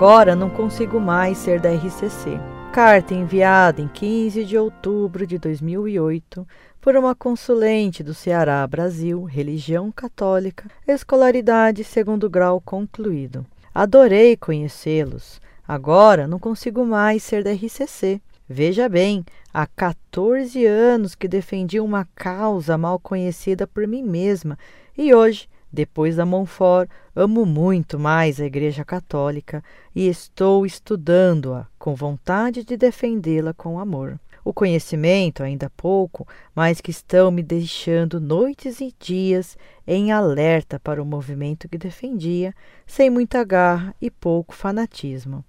Agora não consigo mais ser da RCC. Carta enviada em 15 de outubro de 2008 por uma consulente do Ceará, Brasil, religião católica, escolaridade segundo grau concluído. Adorei conhecê-los. Agora não consigo mais ser da RCC. Veja bem, há 14 anos que defendi uma causa mal conhecida por mim mesma e hoje depois da Montfort, amo muito mais a Igreja Católica e estou estudando-a com vontade de defendê-la com amor. O conhecimento, ainda pouco, mas que estão me deixando noites e dias em alerta para o movimento que defendia, sem muita garra e pouco fanatismo.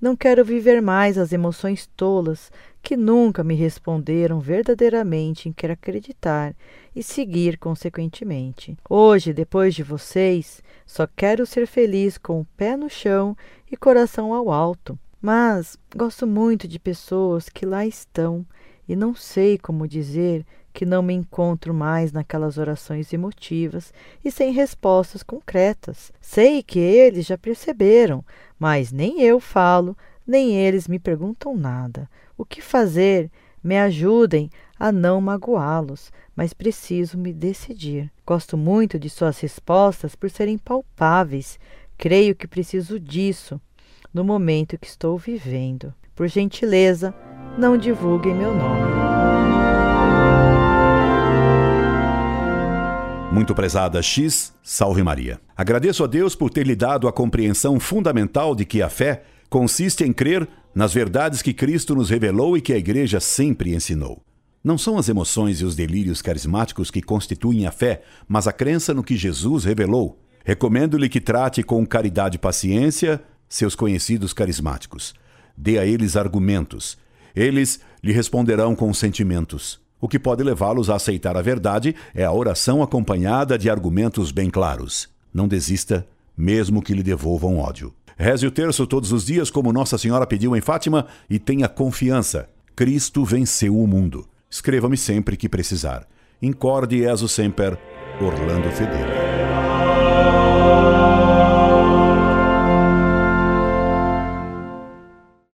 Não quero viver mais as emoções tolas que nunca me responderam verdadeiramente em querer acreditar e seguir consequentemente. Hoje, depois de vocês, só quero ser feliz com o pé no chão e coração ao alto. Mas gosto muito de pessoas que lá estão e não sei como dizer que não me encontro mais naquelas orações emotivas e sem respostas concretas. Sei que eles já perceberam, mas nem eu falo, nem eles me perguntam nada. O que fazer? Me ajudem a não magoá-los, mas preciso me decidir. Gosto muito de suas respostas por serem palpáveis. Creio que preciso disso no momento que estou vivendo. Por gentileza, não divulguem meu nome. Muito prezada X, salve Maria. Agradeço a Deus por ter lhe dado a compreensão fundamental de que a fé consiste em crer nas verdades que Cristo nos revelou e que a Igreja sempre ensinou. Não são as emoções e os delírios carismáticos que constituem a fé, mas a crença no que Jesus revelou. Recomendo-lhe que trate com caridade e paciência seus conhecidos carismáticos. Dê a eles argumentos. Eles lhe responderão com sentimentos. O que pode levá-los a aceitar a verdade é a oração acompanhada de argumentos bem claros. Não desista, mesmo que lhe devolvam ódio. Reze o terço todos os dias, como Nossa Senhora pediu em Fátima, e tenha confiança. Cristo venceu o mundo. Escreva-me sempre que precisar. Incorde eso semper, Orlando Fedeli.